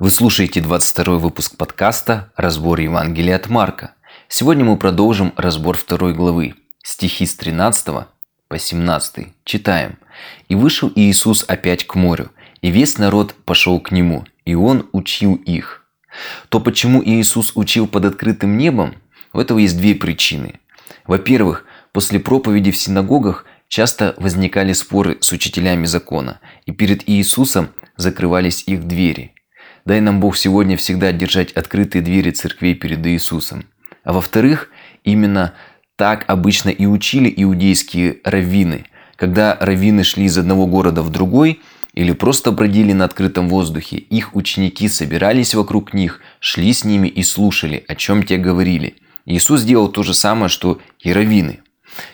Вы слушаете 22 выпуск подкаста «Разбор Евангелия от Марка». Сегодня мы продолжим разбор второй главы, стихи с 13 по 17. Читаем. «И вышел Иисус опять к морю, и весь народ пошел к нему, и он учил их». То, почему Иисус учил под открытым небом, у этого есть две причины. Во-первых, после проповеди в синагогах часто возникали споры с учителями закона, и перед Иисусом закрывались их двери – Дай нам Бог сегодня всегда держать открытые двери церквей перед Иисусом. А во-вторых, именно так обычно и учили иудейские раввины. Когда раввины шли из одного города в другой или просто бродили на открытом воздухе, их ученики собирались вокруг них, шли с ними и слушали, о чем те говорили. Иисус сделал то же самое, что и раввины.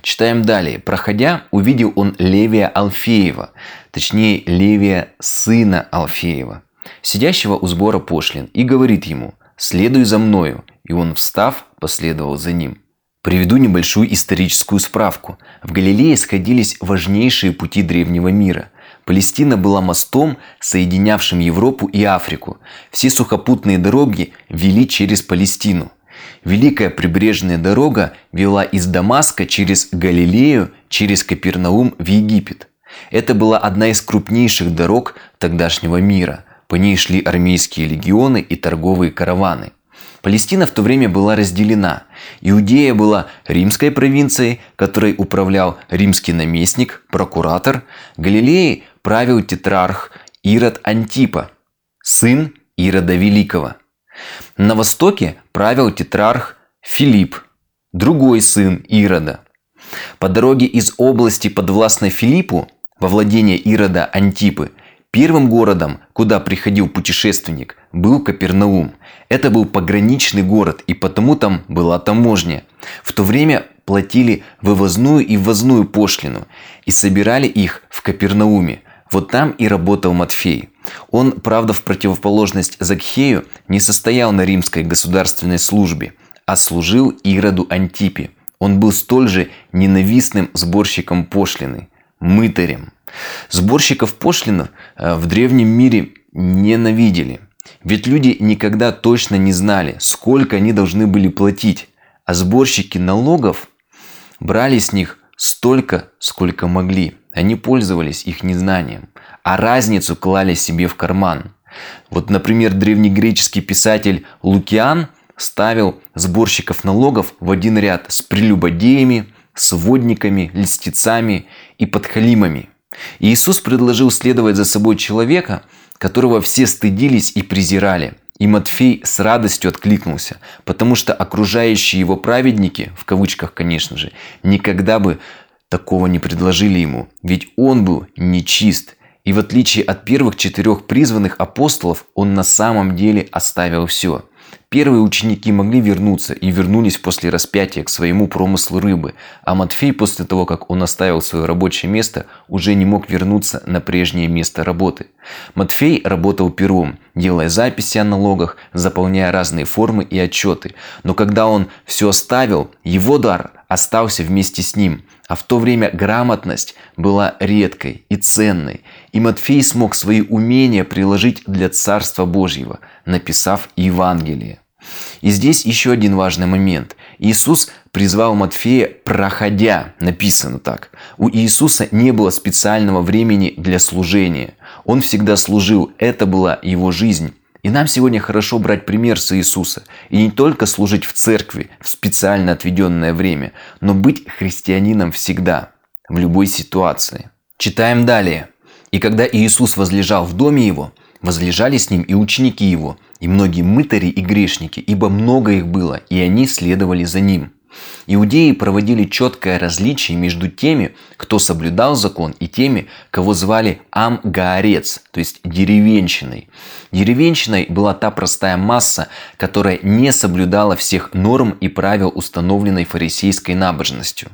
Читаем далее. Проходя, увидел он Левия Алфеева, точнее Левия сына Алфеева сидящего у сбора пошлин, и говорит ему «Следуй за мною». И он, встав, последовал за ним. Приведу небольшую историческую справку. В Галилее сходились важнейшие пути древнего мира. Палестина была мостом, соединявшим Европу и Африку. Все сухопутные дороги вели через Палестину. Великая прибрежная дорога вела из Дамаска через Галилею, через Капернаум в Египет. Это была одна из крупнейших дорог тогдашнего мира. По ней шли армейские легионы и торговые караваны. Палестина в то время была разделена. Иудея была римской провинцией, которой управлял римский наместник, прокуратор. Галилеей правил тетрарх Ирод Антипа, сын Ирода Великого. На востоке правил тетрарх Филипп, другой сын Ирода. По дороге из области подвластной Филиппу во владение Ирода Антипы – Первым городом, куда приходил путешественник, был Капернаум. Это был пограничный город, и потому там была таможня. В то время платили вывозную и ввозную пошлину, и собирали их в Капернауме. Вот там и работал Матфей. Он, правда, в противоположность Закхею, не состоял на римской государственной службе, а служил Ироду Антипе. Он был столь же ненавистным сборщиком пошлины, мытарем. Сборщиков пошлин э, в древнем мире ненавидели. Ведь люди никогда точно не знали, сколько они должны были платить. А сборщики налогов брали с них столько, сколько могли. Они пользовались их незнанием, а разницу клали себе в карман. Вот, например, древнегреческий писатель Лукиан ставил сборщиков налогов в один ряд с прелюбодеями, сводниками, льстецами и подхалимами – Иисус предложил следовать за собой человека, которого все стыдились и презирали. И Матфей с радостью откликнулся, потому что окружающие его праведники, в кавычках, конечно же, никогда бы такого не предложили ему, ведь он был нечист. И в отличие от первых четырех призванных апостолов, он на самом деле оставил все – Первые ученики могли вернуться и вернулись после распятия к своему промыслу рыбы, а Матфей после того, как он оставил свое рабочее место, уже не мог вернуться на прежнее место работы. Матфей работал пером, делая записи о налогах, заполняя разные формы и отчеты. Но когда он все оставил, его дар остался вместе с ним. А в то время грамотность была редкой и ценной, и Матфей смог свои умения приложить для Царства Божьего, написав Евангелие. И здесь еще один важный момент. Иисус призвал Матфея «проходя», написано так. У Иисуса не было специального времени для служения. Он всегда служил, это была его жизнь. И нам сегодня хорошо брать пример с Иисуса. И не только служить в церкви в специально отведенное время, но быть христианином всегда, в любой ситуации. Читаем далее. «И когда Иисус возлежал в доме его, возлежали с ним и ученики его, и многие мытари и грешники, ибо много их было, и они следовали за ним. Иудеи проводили четкое различие между теми, кто соблюдал закон, и теми, кого звали Амгаарец, то есть деревенщиной. Деревенщиной была та простая масса, которая не соблюдала всех норм и правил, установленной фарисейской набожностью.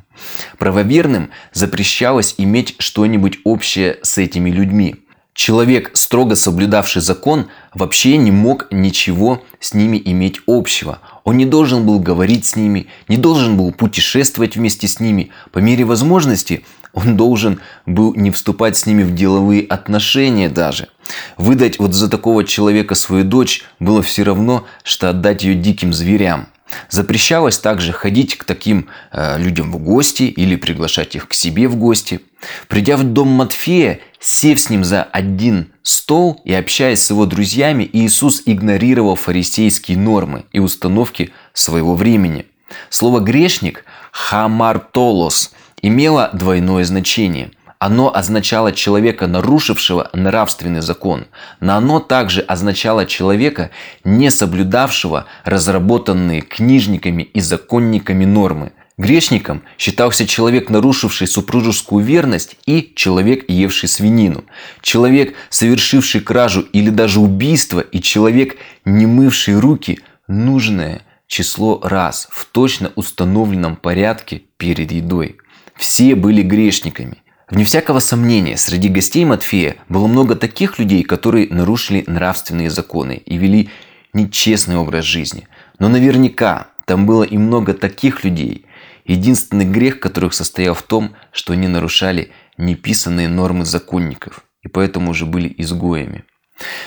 Правоверным запрещалось иметь что-нибудь общее с этими людьми – Человек, строго соблюдавший закон, вообще не мог ничего с ними иметь общего. Он не должен был говорить с ними, не должен был путешествовать вместе с ними. По мере возможности он должен был не вступать с ними в деловые отношения даже – Выдать вот за такого человека свою дочь было все равно, что отдать ее диким зверям. Запрещалось также ходить к таким э, людям в гости или приглашать их к себе в гости. Придя в дом Матфея, сев с ним за один стол и общаясь с его друзьями, Иисус игнорировал фарисейские нормы и установки своего времени. Слово «грешник» – «хамартолос» имело двойное значение – оно означало человека, нарушившего нравственный закон, но оно также означало человека, не соблюдавшего разработанные книжниками и законниками нормы. Грешником считался человек, нарушивший супружескую верность и человек, евший свинину. Человек, совершивший кражу или даже убийство и человек, не мывший руки, нужное число раз в точно установленном порядке перед едой. Все были грешниками. Вне всякого сомнения, среди гостей Матфея было много таких людей, которые нарушили нравственные законы и вели нечестный образ жизни. Но наверняка там было и много таких людей, единственный грех которых состоял в том, что они нарушали неписанные нормы законников и поэтому уже были изгоями.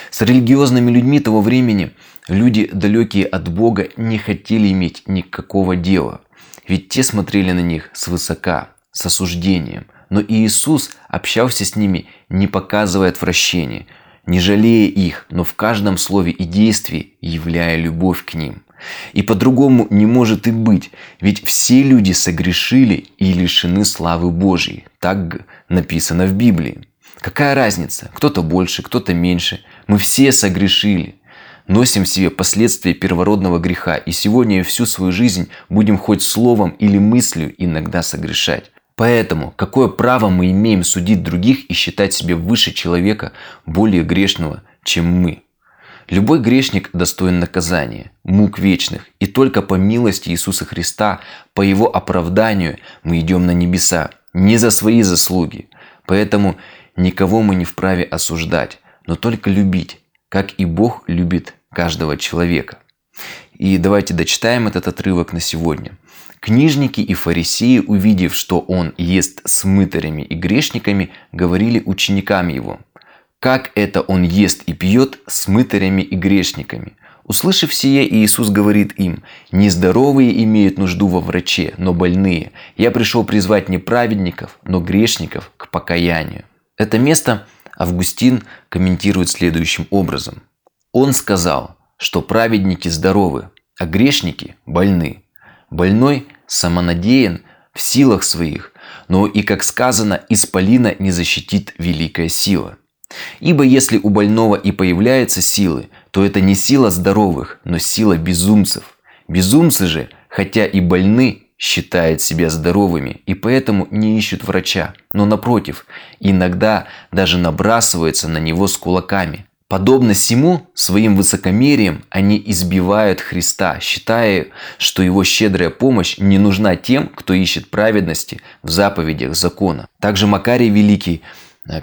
С религиозными людьми того времени люди, далекие от Бога, не хотели иметь никакого дела, ведь те смотрели на них свысока, с осуждением – но Иисус общался с ними, не показывая отвращения, не жалея их, но в каждом слове и действии являя любовь к ним. И по-другому не может и быть, ведь все люди согрешили и лишены славы Божьей. Так написано в Библии. Какая разница? Кто-то больше, кто-то меньше. Мы все согрешили. Носим в себе последствия первородного греха и сегодня всю свою жизнь будем хоть словом или мыслью иногда согрешать. Поэтому какое право мы имеем судить других и считать себя выше человека, более грешного, чем мы? Любой грешник достоин наказания, мук вечных, и только по милости Иисуса Христа, по Его оправданию мы идем на небеса, не за свои заслуги. Поэтому никого мы не вправе осуждать, но только любить, как и Бог любит каждого человека. И давайте дочитаем этот отрывок на сегодня. Книжники и фарисеи, увидев, что он ест с мытарями и грешниками, говорили ученикам его, «Как это он ест и пьет с мытарями и грешниками?» Услышав сие, Иисус говорит им, «Нездоровые имеют нужду во враче, но больные. Я пришел призвать не праведников, но грешников к покаянию». Это место Августин комментирует следующим образом. Он сказал, что праведники здоровы, а грешники больны. Больной самонадеян в силах своих, но и, как сказано, исполина не защитит великая сила. Ибо если у больного и появляются силы, то это не сила здоровых, но сила безумцев. Безумцы же, хотя и больны, считают себя здоровыми и поэтому не ищут врача, но напротив, иногда даже набрасываются на него с кулаками, Подобно всему, своим высокомерием они избивают Христа, считая, что его щедрая помощь не нужна тем, кто ищет праведности в заповедях закона. Также Макарий Великий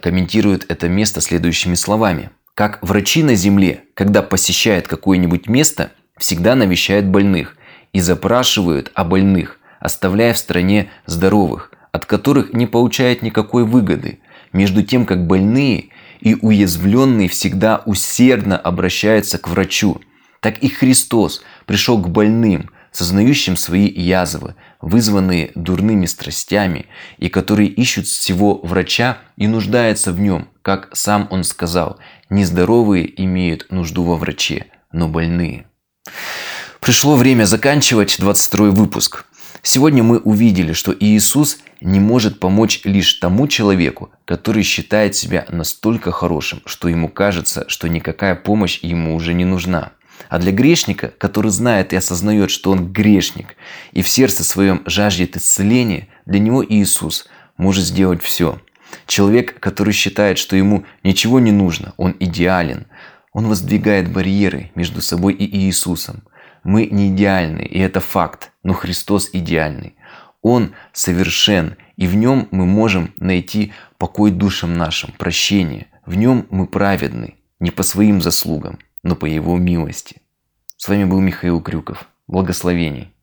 комментирует это место следующими словами. Как врачи на земле, когда посещают какое-нибудь место, всегда навещают больных и запрашивают о больных, оставляя в стране здоровых, от которых не получают никакой выгоды, между тем как больные и уязвленный всегда усердно обращается к врачу. Так и Христос пришел к больным, сознающим свои язвы, вызванные дурными страстями, и которые ищут всего врача и нуждаются в нем, как сам он сказал, нездоровые имеют нужду во враче, но больные. Пришло время заканчивать 22 выпуск. Сегодня мы увидели, что Иисус не может помочь лишь тому человеку, который считает себя настолько хорошим, что ему кажется, что никакая помощь ему уже не нужна. А для грешника, который знает и осознает, что он грешник, и в сердце своем жаждет исцеления, для него Иисус может сделать все. Человек, который считает, что ему ничего не нужно, он идеален, он воздвигает барьеры между собой и Иисусом – мы не идеальны, и это факт, но Христос идеальный. Он совершен, и в нем мы можем найти покой душам нашим, прощение. В нем мы праведны, не по своим заслугам, но по Его милости. С вами был Михаил Крюков. Благословений.